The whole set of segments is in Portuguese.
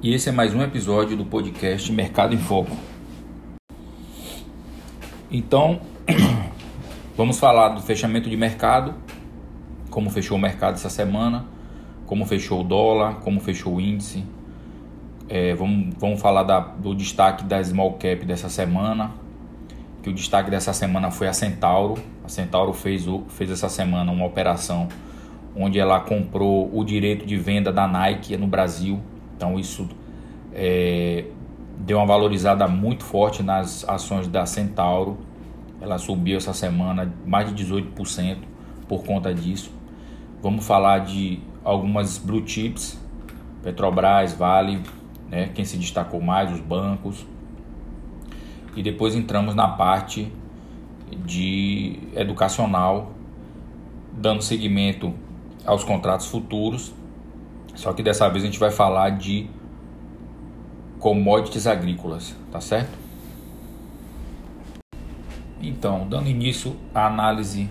e esse é mais um episódio do podcast Mercado em Foco. Então, vamos falar do fechamento de mercado, como fechou o mercado essa semana, como fechou o dólar, como fechou o índice. É, vamos, vamos falar da, do destaque da small cap dessa semana, que o destaque dessa semana foi a Centauro. A Centauro fez, o, fez essa semana uma operação onde ela comprou o direito de venda da Nike no Brasil. Então isso é, deu uma valorizada muito forte nas ações da Centauro. Ela subiu essa semana mais de 18% por conta disso. Vamos falar de algumas blue chips, Petrobras, Vale, né, quem se destacou mais, os bancos. E depois entramos na parte de educacional, dando seguimento aos contratos futuros. Só que dessa vez a gente vai falar de commodities agrícolas, tá certo? Então, dando início à análise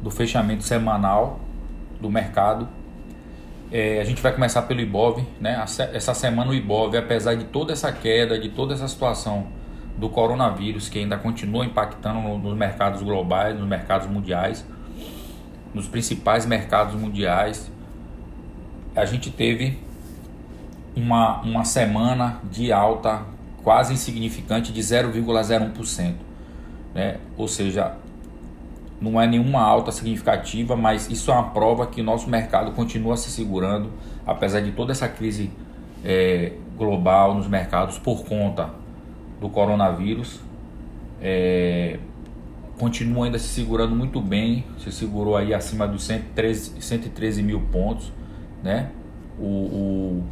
do fechamento semanal do mercado, é, a gente vai começar pelo Ibov, né? Essa semana o Ibov, apesar de toda essa queda, de toda essa situação do coronavírus que ainda continua impactando nos mercados globais, nos mercados mundiais, nos principais mercados mundiais, a gente teve uma, uma semana de alta quase insignificante de 0,01%. Né? Ou seja, não é nenhuma alta significativa, mas isso é uma prova que o nosso mercado continua se segurando, apesar de toda essa crise é, global nos mercados por conta do coronavírus. É, continua ainda se segurando muito bem, se segurou aí acima dos 113, 113 mil pontos, né? O, o,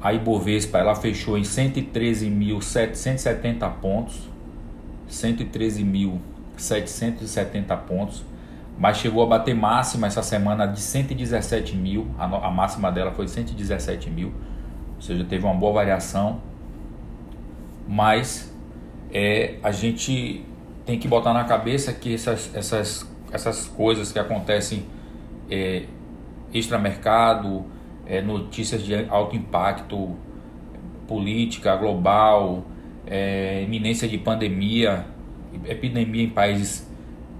a Ibovespa ela fechou em 113.770 pontos, 113.770 pontos, mas chegou a bater máxima essa semana de 117 mil, a, a máxima dela foi 117 mil, ou seja, teve uma boa variação, mas é, a gente tem que botar na cabeça que essas, essas, essas coisas que acontecem é, extramercado, é, notícias de alto impacto, política global, é, iminência de pandemia, epidemia em países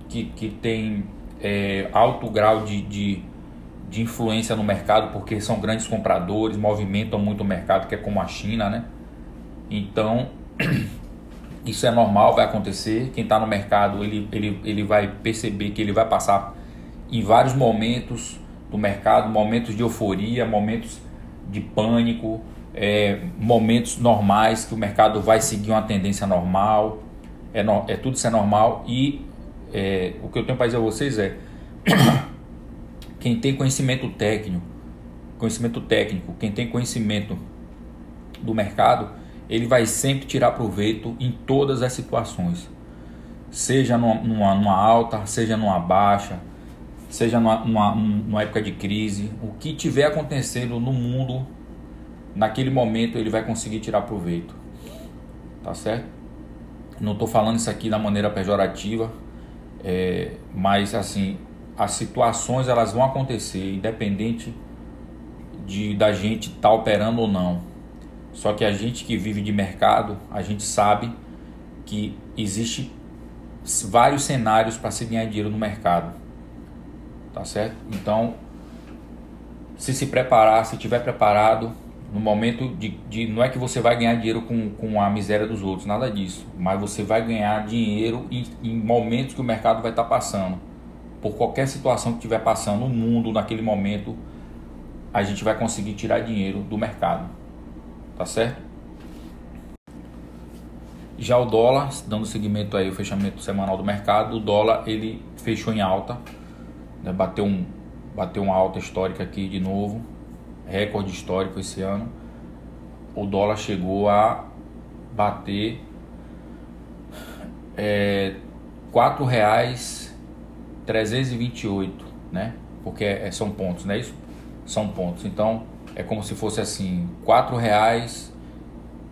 que, que têm é, alto grau de, de, de influência no mercado, porque são grandes compradores, movimentam muito o mercado, que é como a China, né? Então, Isso é normal, vai acontecer. Quem está no mercado, ele, ele, ele vai perceber que ele vai passar em vários momentos do mercado, momentos de euforia, momentos de pânico, é, momentos normais que o mercado vai seguir uma tendência normal. É, no, é tudo isso é normal e é, o que eu tenho para dizer a vocês é quem tem conhecimento técnico, conhecimento técnico, quem tem conhecimento do mercado, ele vai sempre tirar proveito em todas as situações, seja numa, numa, numa alta, seja numa baixa, seja numa, numa, numa época de crise, o que tiver acontecendo no mundo, naquele momento ele vai conseguir tirar proveito, tá certo? Não estou falando isso aqui da maneira pejorativa, é, mas assim as situações elas vão acontecer independente de da gente estar tá operando ou não só que a gente que vive de mercado, a gente sabe que existe vários cenários para se ganhar dinheiro no mercado. Tá certo? Então, se se preparar, se tiver preparado, no momento de, de, não é que você vai ganhar dinheiro com, com a miséria dos outros, nada disso, mas você vai ganhar dinheiro em, em momentos que o mercado vai estar tá passando. Por qualquer situação que estiver passando no mundo naquele momento, a gente vai conseguir tirar dinheiro do mercado tá certo? Já o dólar, dando seguimento aí o fechamento semanal do mercado, o dólar ele fechou em alta, né? bateu, um, bateu uma alta histórica aqui de novo, recorde histórico esse ano. O dólar chegou a bater é, quatro reais 328, né? Porque é, são pontos, não é isso? São pontos. Então é como se fosse assim, quatro reais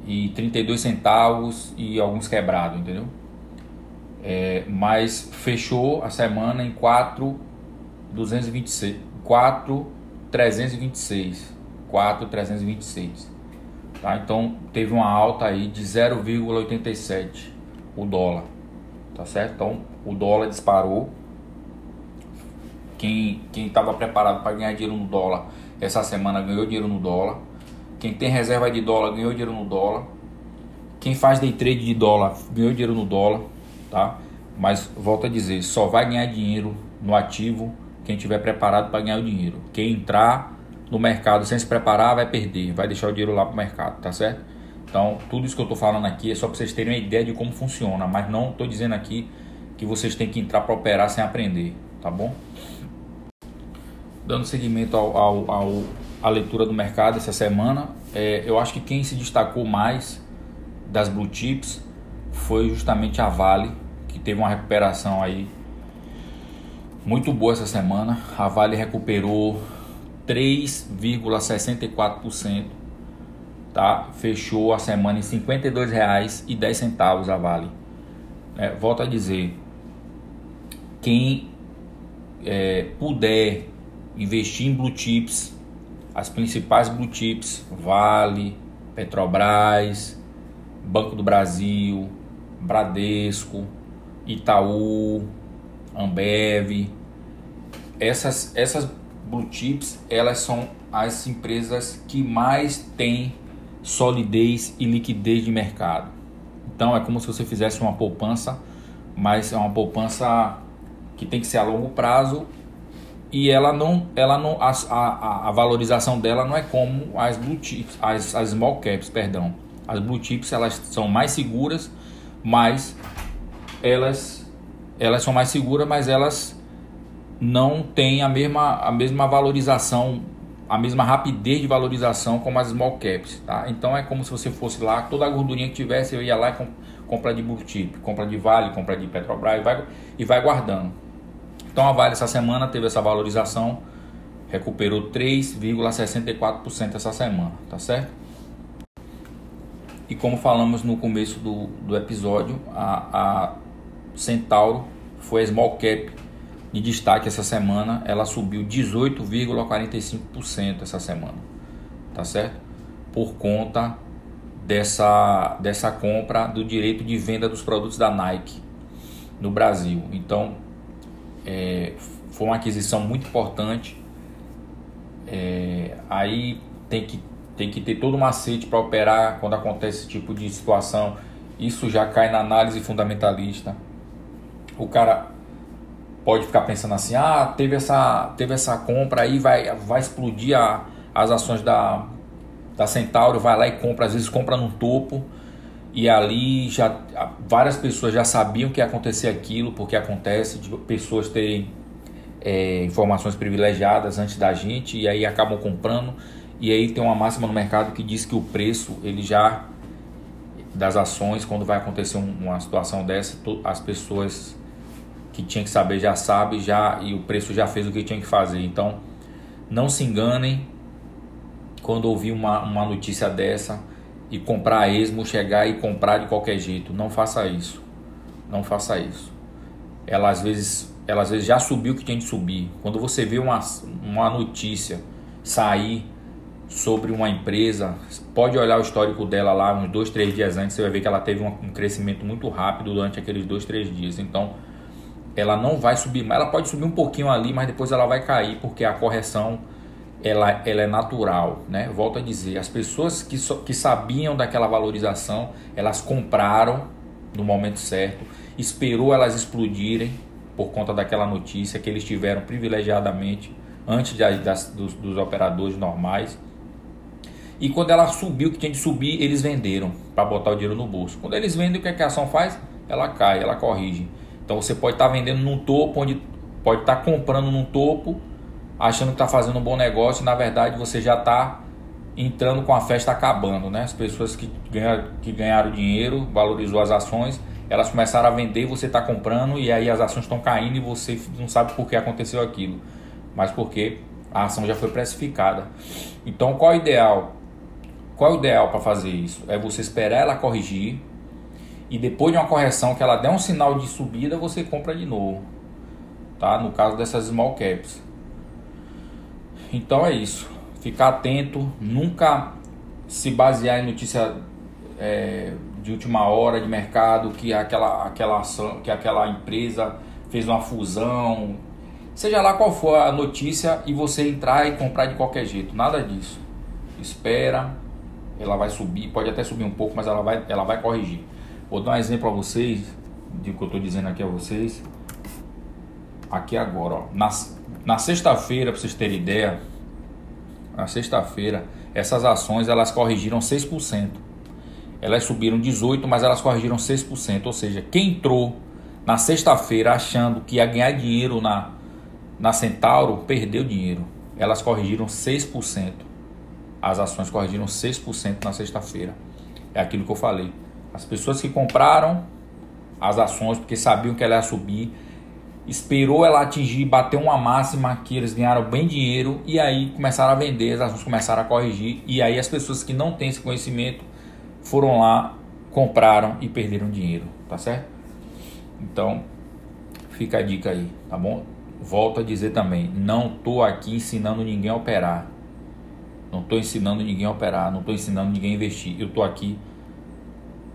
e 32 centavos e alguns quebrados, entendeu? É, mas fechou a semana em 4,226, 4,326, 4,326. Tá? Então teve uma alta aí de 0,87 o dólar. Tá certo? Então o dólar disparou. Quem estava preparado para ganhar dinheiro no dólar essa semana ganhou dinheiro no dólar. Quem tem reserva de dólar ganhou dinheiro no dólar. Quem faz day trade de dólar ganhou dinheiro no dólar, tá? Mas volto a dizer, só vai ganhar dinheiro no ativo quem estiver preparado para ganhar o dinheiro. Quem entrar no mercado sem se preparar vai perder, vai deixar o dinheiro lá para o mercado, tá certo? Então, tudo isso que eu estou falando aqui é só para vocês terem uma ideia de como funciona, mas não estou dizendo aqui que vocês têm que entrar para operar sem aprender, tá bom? Dando seguimento ao, ao, ao a leitura do mercado essa semana, é, eu acho que quem se destacou mais das blue chips foi justamente a Vale, que teve uma recuperação aí muito boa essa semana. A Vale recuperou 3,64%, tá? Fechou a semana em R$ 52,10 a Vale. É, volto a dizer, quem é, puder investir em blue chips, as principais blue chips, Vale, Petrobras, Banco do Brasil, Bradesco, Itaú, Ambev. Essas, essas blue chips, elas são as empresas que mais têm solidez e liquidez de mercado. Então é como se você fizesse uma poupança, mas é uma poupança que tem que ser a longo prazo e ela não, ela não a, a, a valorização dela não é como as blue chips, as, as small caps, perdão. As blue chips elas são mais seguras, mas elas elas são mais seguras, mas elas não têm a mesma, a mesma valorização, a mesma rapidez de valorização como as small caps, tá? Então é como se você fosse lá, toda a gordurinha que tivesse, eu ia lá e compra de blue chip, compra de Vale, compra de Petrobras e vai, e vai guardando. Então a Vale essa semana teve essa valorização, recuperou 3,64% essa semana, tá certo? E como falamos no começo do, do episódio, a, a Centauro foi a small cap de destaque essa semana. Ela subiu 18,45% essa semana, tá certo? Por conta dessa, dessa compra do direito de venda dos produtos da Nike no Brasil. Então, é, foi uma aquisição muito importante. É, aí tem que tem que ter todo um macete para operar quando acontece esse tipo de situação. Isso já cai na análise fundamentalista. O cara pode ficar pensando assim: ah, teve essa, teve essa compra aí, vai, vai explodir a, as ações da, da Centauro, vai lá e compra, às vezes compra no topo. E ali já várias pessoas já sabiam que ia acontecer aquilo, porque acontece de pessoas terem é, informações privilegiadas antes da gente e aí acabam comprando e aí tem uma máxima no mercado que diz que o preço, ele já das ações, quando vai acontecer uma situação dessa, as pessoas que tinham que saber já sabem já e o preço já fez o que tinha que fazer. Então, não se enganem quando ouvir uma, uma notícia dessa e comprar a esmo, chegar e comprar de qualquer jeito. Não faça isso. Não faça isso. Ela às vezes, ela às vezes já subiu o que tinha de subir. Quando você vê uma, uma notícia sair sobre uma empresa, pode olhar o histórico dela lá uns dois, três dias antes, você vai ver que ela teve um, um crescimento muito rápido durante aqueles dois, três dias. Então, ela não vai subir, ela pode subir um pouquinho ali, mas depois ela vai cair porque a correção ela, ela é natural, né? Volto a dizer, as pessoas que, so, que sabiam daquela valorização, elas compraram no momento certo, esperou elas explodirem por conta daquela notícia que eles tiveram privilegiadamente antes de, das, dos, dos operadores normais e quando ela subiu, que tinha de subir, eles venderam para botar o dinheiro no bolso. Quando eles vendem, o que, é que a ação faz? Ela cai, ela corrige. Então você pode estar tá vendendo num topo, onde pode estar tá comprando num topo, achando que está fazendo um bom negócio, e na verdade você já está entrando com a festa acabando, né? As pessoas que ganharam, que ganharam dinheiro, valorizou as ações, elas começaram a vender, você está comprando e aí as ações estão caindo e você não sabe por que aconteceu aquilo, mas porque a ação já foi precificada. Então, qual é o ideal? Qual é o ideal para fazer isso? É você esperar ela corrigir e depois de uma correção que ela der um sinal de subida, você compra de novo. Tá? No caso dessas small caps. Então é isso. Ficar atento, nunca se basear em notícia é, de última hora de mercado, que aquela, aquela ação, que aquela empresa fez uma fusão, seja lá qual for a notícia e você entrar e comprar de qualquer jeito, nada disso. Espera, ela vai subir, pode até subir um pouco, mas ela vai, ela vai corrigir. Vou dar um exemplo a vocês, de que eu estou dizendo aqui a vocês, aqui agora, ó. Na, na sexta-feira, para vocês terem ideia, na sexta-feira, essas ações elas corrigiram 6%. Elas subiram 18%, mas elas corrigiram 6%. Ou seja, quem entrou na sexta-feira achando que ia ganhar dinheiro na, na Centauro, perdeu dinheiro. Elas corrigiram 6%. As ações corrigiram 6% na sexta-feira. É aquilo que eu falei. As pessoas que compraram as ações porque sabiam que ela ia subir, esperou ela atingir, bater uma máxima que eles ganharam bem dinheiro e aí começaram a vender, as ações começaram a corrigir e aí as pessoas que não têm esse conhecimento foram lá, compraram e perderam dinheiro, tá certo? Então, fica a dica aí, tá bom? Volto a dizer também, não tô aqui ensinando ninguém a operar. Não tô ensinando ninguém a operar, não tô ensinando ninguém a investir. Eu tô aqui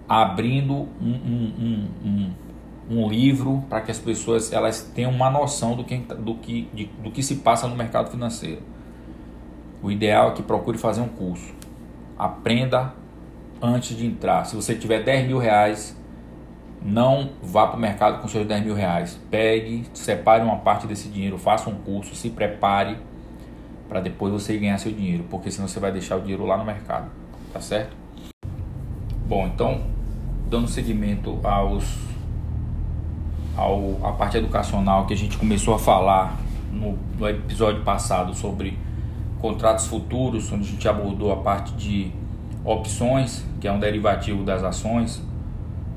abrindo um, um, um, um um livro para que as pessoas elas tenham uma noção do que, do, que, de, do que se passa no mercado financeiro. O ideal é que procure fazer um curso. Aprenda antes de entrar. Se você tiver 10 mil reais, não vá para o mercado com seus 10 mil reais. Pegue, separe uma parte desse dinheiro, faça um curso, se prepare para depois você ganhar seu dinheiro, porque senão você vai deixar o dinheiro lá no mercado, tá certo? Bom, então, dando seguimento aos ao, a parte educacional que a gente começou a falar no, no episódio passado sobre contratos futuros, onde a gente abordou a parte de opções, que é um derivativo das ações,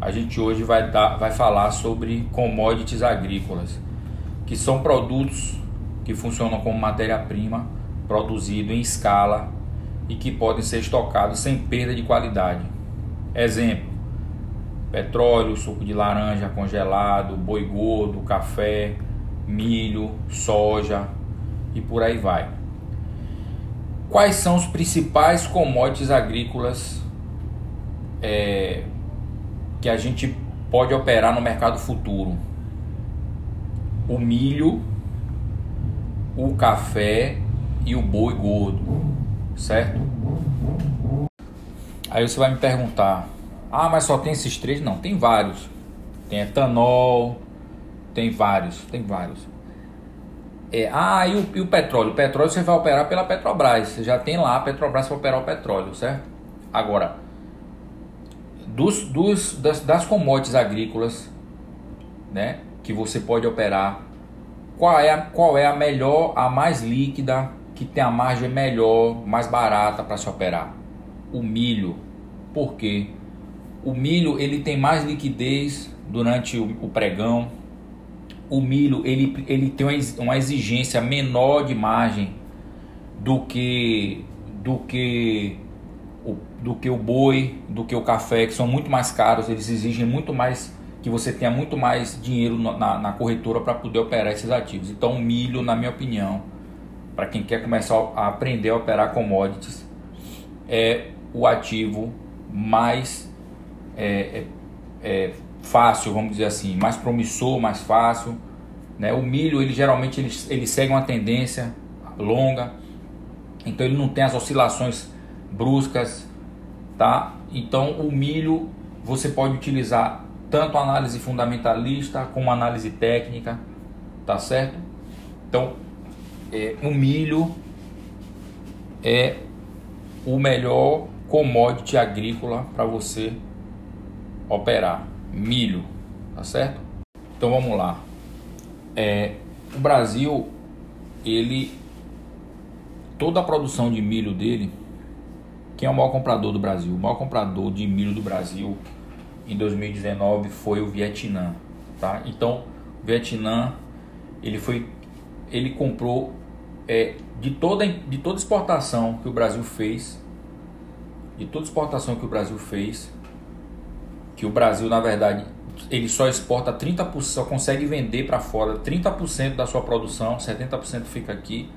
a gente hoje vai, dar, vai falar sobre commodities agrícolas, que são produtos que funcionam como matéria-prima produzido em escala e que podem ser estocados sem perda de qualidade. Exemplo: petróleo, suco de laranja congelado, boi gordo, café, milho, soja e por aí vai. Quais são os principais commodities agrícolas é, que a gente pode operar no mercado futuro? O milho, o café e o boi gordo, certo? Aí você vai me perguntar, ah, mas só tem esses três? Não, tem vários. Tem etanol, tem vários, tem vários. É, ah, e o, e o petróleo? O petróleo você vai operar pela Petrobras. Você já tem lá a Petrobras para operar o petróleo, certo? Agora, dos, dos, das, das commodities agrícolas, né, que você pode operar, qual é, a, qual é a melhor, a mais líquida, que tem a margem melhor, mais barata para se operar? O milho. Por quê? O milho ele tem mais liquidez durante o, o pregão. O milho ele, ele tem uma exigência menor de margem do que do que o, do que o boi, do que o café, que são muito mais caros. Eles exigem muito mais que você tenha muito mais dinheiro na, na corretora para poder operar esses ativos. Então, o milho, na minha opinião, para quem quer começar a aprender a operar commodities, é o ativo mais é, é, fácil, vamos dizer assim, mais promissor, mais fácil. Né? O milho, ele geralmente ele, ele segue uma tendência longa, então ele não tem as oscilações bruscas, tá? Então o milho você pode utilizar tanto análise fundamentalista como análise técnica, tá certo? Então é, o milho é o melhor commodity agrícola para você operar milho, tá certo? Então vamos lá. É, o Brasil, ele toda a produção de milho dele, quem é o maior comprador do Brasil? O maior comprador de milho do Brasil em 2019 foi o Vietnã, tá? Então, o Vietnã ele foi ele comprou é, de toda de toda exportação que o Brasil fez, de toda exportação que o Brasil fez, que o Brasil, na verdade, ele só exporta 30%, só consegue vender para fora 30% da sua produção, 70% fica aqui.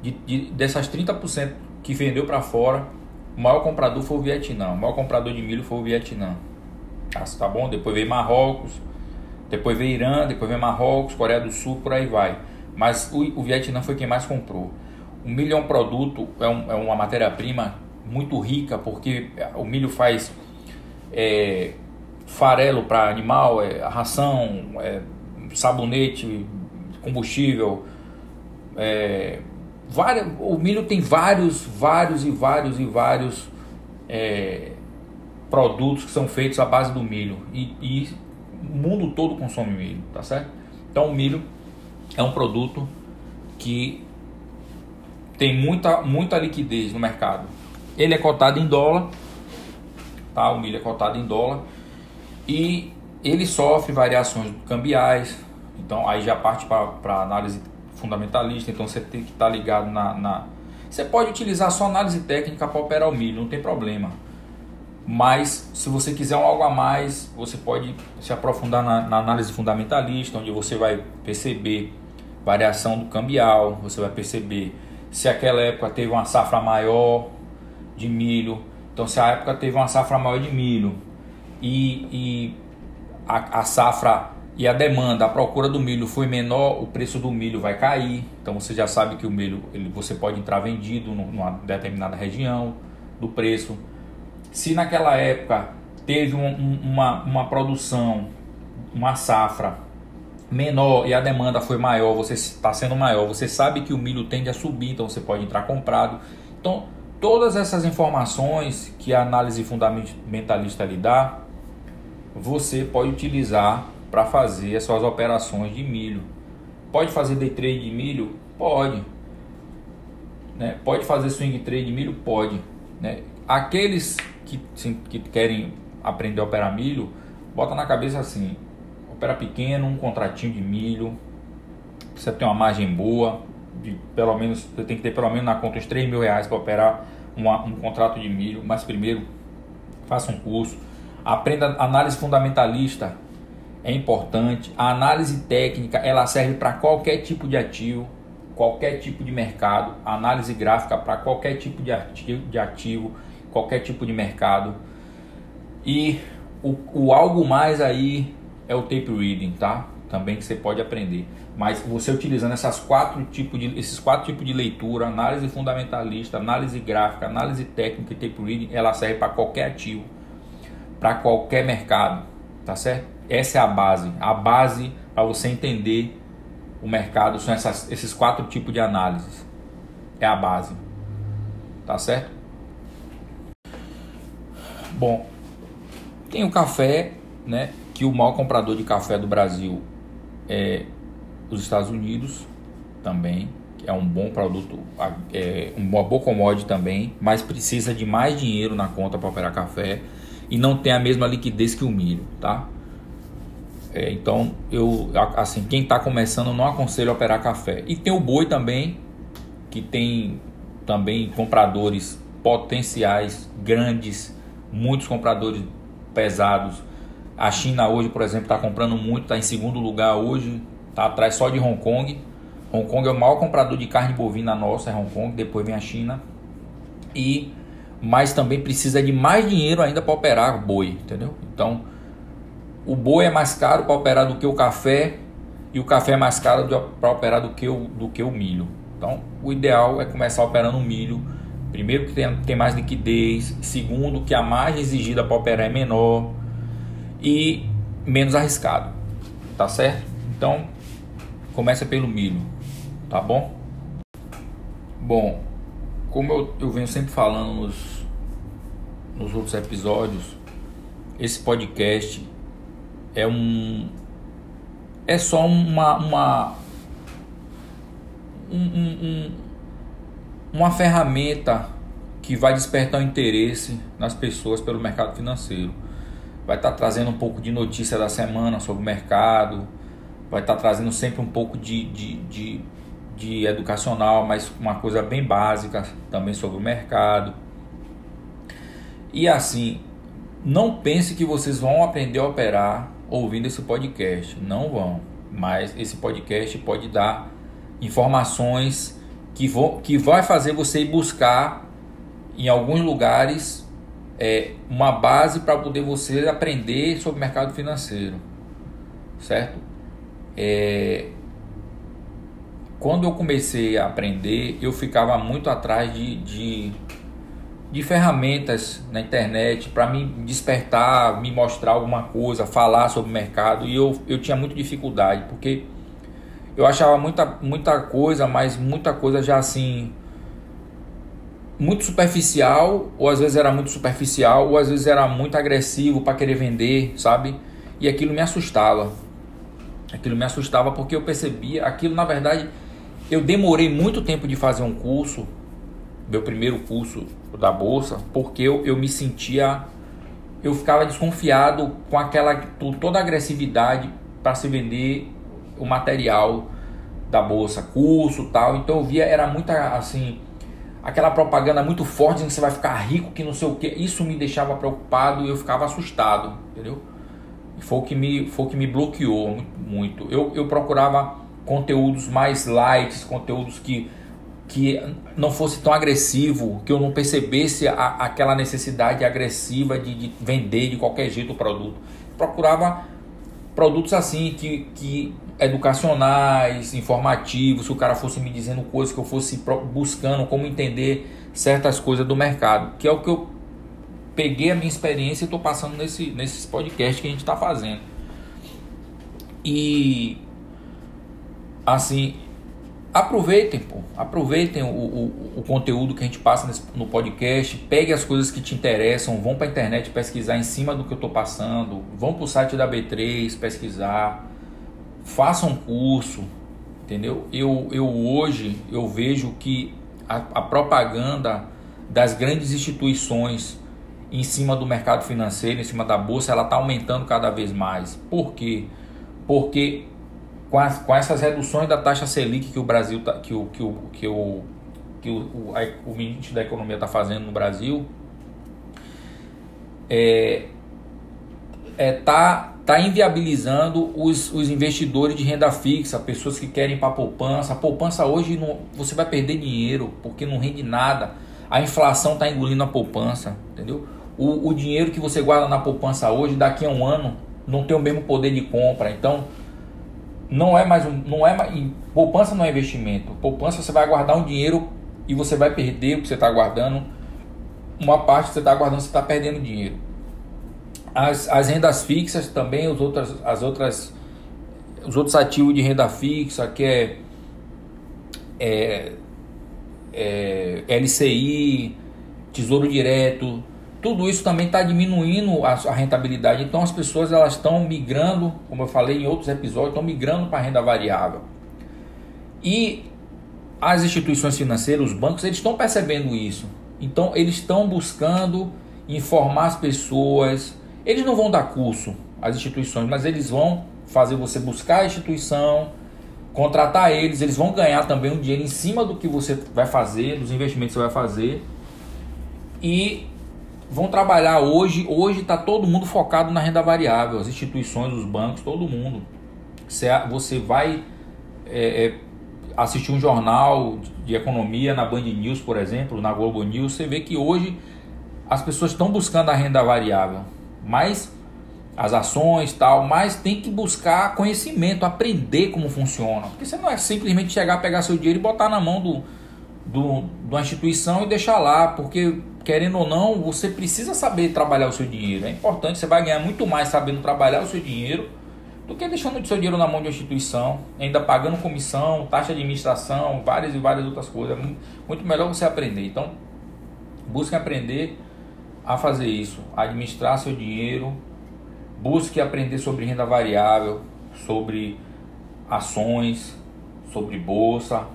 De, de, dessas 30% que vendeu para fora, o maior comprador foi o Vietnã. O maior comprador de milho foi o Vietnã. Ah, tá bom? Depois veio Marrocos, depois veio Irã, depois veio Marrocos, Coreia do Sul, por aí vai. Mas o, o Vietnã foi quem mais comprou. O milho é um produto, é, um, é uma matéria-prima muito rica, porque o milho faz é, farelo para animal, é, ração, é, sabonete, combustível. É, várias, o milho tem vários, vários e vários e vários é, produtos que são feitos à base do milho. E, e o mundo todo consome milho, tá certo? Então o milho é um produto que tem muita, muita liquidez no mercado. Ele é cotado em dólar, tá? O milho é cotado em dólar e ele sofre variações cambiais. Então aí já parte para análise fundamentalista. Então você tem que estar tá ligado na, na, Você pode utilizar só análise técnica para operar o milho, não tem problema. Mas se você quiser algo a mais, você pode se aprofundar na, na análise fundamentalista, onde você vai perceber variação do cambial, você vai perceber se aquela época teve uma safra maior de milho. Então, se a época teve uma safra maior de milho e, e a, a safra e a demanda, a procura do milho foi menor, o preço do milho vai cair. Então, você já sabe que o milho ele, você pode entrar vendido numa determinada região do preço. Se naquela época teve um, uma, uma produção, uma safra menor e a demanda foi maior, você está sendo maior, você sabe que o milho tende a subir, então você pode entrar comprado. Então, todas essas informações que a análise fundamentalista lhe dá, você pode utilizar para fazer as suas operações de milho. Pode fazer day trade de milho? Pode. Né? Pode fazer swing trade de milho? Pode. Né? Aqueles que, sim, que querem aprender a operar milho, bota na cabeça assim, opera pequeno, um contratinho de milho, precisa ter uma margem boa, de pelo menos, você tem que ter pelo menos na conta uns 3 mil reais para operar uma, um contrato de milho, mas primeiro faça um curso, aprenda análise fundamentalista, é importante, a análise técnica ela serve para qualquer tipo de ativo, qualquer tipo de mercado, a análise gráfica para qualquer tipo de ativo, de ativo, qualquer tipo de mercado. E o, o algo mais aí é o tape reading, tá? Também que você pode aprender. Mas você utilizando essas quatro tipos de, esses quatro tipos de leitura, análise fundamentalista, análise gráfica, análise técnica e tape reading, ela serve para qualquer ativo, para qualquer mercado, tá certo? Essa é a base. A base para você entender o mercado são essas, esses quatro tipos de análises. É a base. Tá certo? Bom, tem o café, né? que o maior comprador de café do Brasil é os Estados Unidos também, é um bom produto, é uma boa commodity também, mas precisa de mais dinheiro na conta para operar café e não tem a mesma liquidez que o milho, tá? É, então eu assim quem está começando não aconselho a operar café. E tem o boi também que tem também compradores potenciais grandes, muitos compradores pesados a China hoje, por exemplo, está comprando muito, está em segundo lugar hoje, está atrás só de Hong Kong. Hong Kong é o maior comprador de carne bovina nossa, é Hong Kong, depois vem a China. E mas também precisa de mais dinheiro ainda para operar boi, entendeu? Então, o boi é mais caro para operar do que o café e o café é mais caro para operar do que o, do que o milho. Então, o ideal é começar operando o milho. Primeiro, que tem, tem mais liquidez. Segundo, que a margem exigida para operar é menor e menos arriscado, tá certo? Então, começa pelo milho, tá bom? Bom, como eu, eu venho sempre falando nos, nos outros episódios, esse podcast é um é só uma uma um, um, uma ferramenta que vai despertar o interesse nas pessoas pelo mercado financeiro. Vai estar tá trazendo um pouco de notícia da semana sobre o mercado, vai estar tá trazendo sempre um pouco de, de, de, de educacional, mas uma coisa bem básica também sobre o mercado. E assim, não pense que vocês vão aprender a operar ouvindo esse podcast, não vão. Mas esse podcast pode dar informações que, vão, que vai fazer você ir buscar em alguns lugares é, uma base para poder você aprender sobre o mercado financeiro, certo? É, quando eu comecei a aprender, eu ficava muito atrás de, de, de ferramentas na internet para me despertar, me mostrar alguma coisa, falar sobre o mercado e eu, eu tinha muita dificuldade porque eu achava muita, muita coisa, mas muita coisa já assim muito superficial, ou às vezes era muito superficial, ou às vezes era muito agressivo para querer vender, sabe? E aquilo me assustava. Aquilo me assustava porque eu percebia, aquilo na verdade, eu demorei muito tempo de fazer um curso, meu primeiro curso da bolsa, porque eu, eu me sentia, eu ficava desconfiado com aquela toda a agressividade para se vender o material da bolsa, curso tal. Então eu via era muita assim aquela propaganda muito forte dizendo que você vai ficar rico, que não sei o que. Isso me deixava preocupado e eu ficava assustado, entendeu? Foi o que me, foi o que me bloqueou muito. Eu, eu procurava conteúdos mais light, conteúdos que, que não fosse tão agressivo, que eu não percebesse a, aquela necessidade agressiva de, de vender de qualquer jeito o produto. Procurava produtos assim que, que educacionais, informativos, se o cara fosse me dizendo coisas que eu fosse buscando como entender certas coisas do mercado, que é o que eu peguei a minha experiência e estou passando nesse, nesses podcasts que a gente está fazendo. E assim, aproveitem, pô, aproveitem o, o, o, conteúdo que a gente passa nesse, no podcast, pegue as coisas que te interessam, vão para a internet pesquisar em cima do que eu estou passando, vão para o site da B3 pesquisar, façam um curso, entendeu? Eu, eu hoje eu vejo que a, a propaganda das grandes instituições em cima do mercado financeiro, em cima da bolsa, ela está aumentando cada vez mais. Por quê? Porque com, as, com essas reduções da taxa Selic que o Brasil tá, que o que o que o que o, o, o ministro da economia está fazendo no Brasil é, é tá tá inviabilizando os, os investidores de renda fixa, pessoas que querem para poupança. A poupança hoje não, você vai perder dinheiro porque não rende nada. A inflação está engolindo a poupança, entendeu? O, o dinheiro que você guarda na poupança hoje, daqui a um ano, não tem o mesmo poder de compra. Então, não é mais um, não é mais, poupança não é investimento. Poupança você vai guardar um dinheiro e você vai perder o que você está guardando. Uma parte que você está guardando, você está perdendo dinheiro. As, as rendas fixas também, os outras, as outras, os outros ativos de renda fixa, que é, é, é LCI, Tesouro Direto, tudo isso também está diminuindo a, a, rentabilidade. Então as pessoas elas estão migrando, como eu falei em outros episódios, estão migrando para a renda variável. E as instituições financeiras, os bancos, eles estão percebendo isso. Então eles estão buscando informar as pessoas. Eles não vão dar curso às instituições, mas eles vão fazer você buscar a instituição, contratar eles, eles vão ganhar também um dinheiro em cima do que você vai fazer, dos investimentos que você vai fazer. E vão trabalhar hoje. Hoje está todo mundo focado na renda variável, as instituições, os bancos, todo mundo. Você vai é, é, assistir um jornal de economia na Band News, por exemplo, na Globo News, você vê que hoje as pessoas estão buscando a renda variável, mas as ações tal, mas tem que buscar conhecimento, aprender como funciona, porque você não é simplesmente chegar, pegar seu dinheiro e botar na mão do, do, de uma instituição e deixar lá, porque querendo ou não, você precisa saber trabalhar o seu dinheiro. É importante, você vai ganhar muito mais sabendo trabalhar o seu dinheiro do que deixando o seu dinheiro na mão de uma instituição, ainda pagando comissão, taxa de administração, várias e várias outras coisas. É muito melhor você aprender. Então, busque aprender a fazer isso, a administrar seu dinheiro, busque aprender sobre renda variável, sobre ações, sobre bolsa,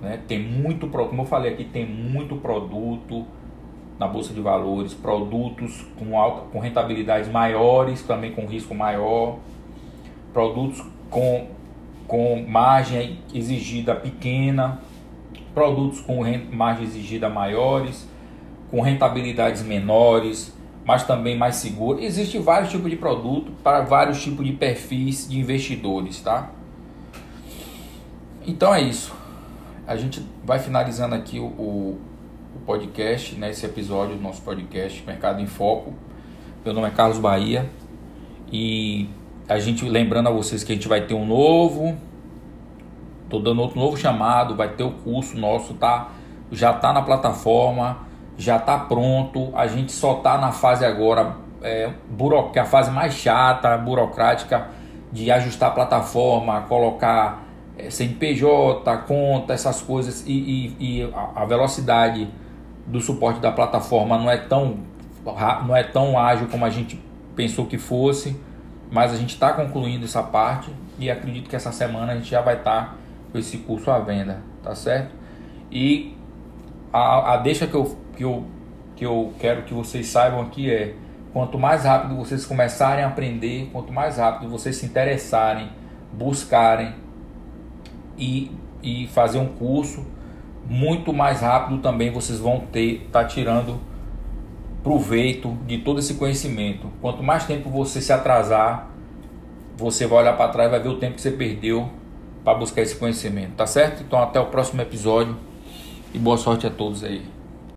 né? Tem muito, como eu falei aqui, tem muito produto na bolsa de valores, produtos com alta, com rentabilidades maiores, também com risco maior, produtos com, com margem exigida pequena, produtos com margem exigida maiores, com rentabilidades menores, mas também mais seguros. Existem vários tipos de produto para vários tipos de perfis de investidores, tá? Então é isso. A gente vai finalizando aqui o, o o podcast, né, esse episódio do nosso podcast Mercado em Foco. Meu nome é Carlos Bahia e a gente lembrando a vocês que a gente vai ter um novo, tô dando outro novo chamado, vai ter o curso nosso, tá? Já tá na plataforma, já tá pronto. A gente só tá na fase agora, é, que é a fase mais chata, burocrática de ajustar a plataforma, colocar é, CNPJ, conta, essas coisas e, e, e a velocidade do suporte da plataforma não é tão não é tão ágil como a gente pensou que fosse, mas a gente está concluindo essa parte e acredito que essa semana a gente já vai estar tá com esse curso à venda, tá certo? E a, a deixa que eu, que, eu, que eu quero que vocês saibam aqui é quanto mais rápido vocês começarem a aprender, quanto mais rápido vocês se interessarem, buscarem e, e fazer um curso, muito mais rápido também vocês vão ter, tá tirando proveito de todo esse conhecimento. Quanto mais tempo você se atrasar, você vai olhar para trás e vai ver o tempo que você perdeu para buscar esse conhecimento, tá certo? Então até o próximo episódio e boa sorte a todos aí.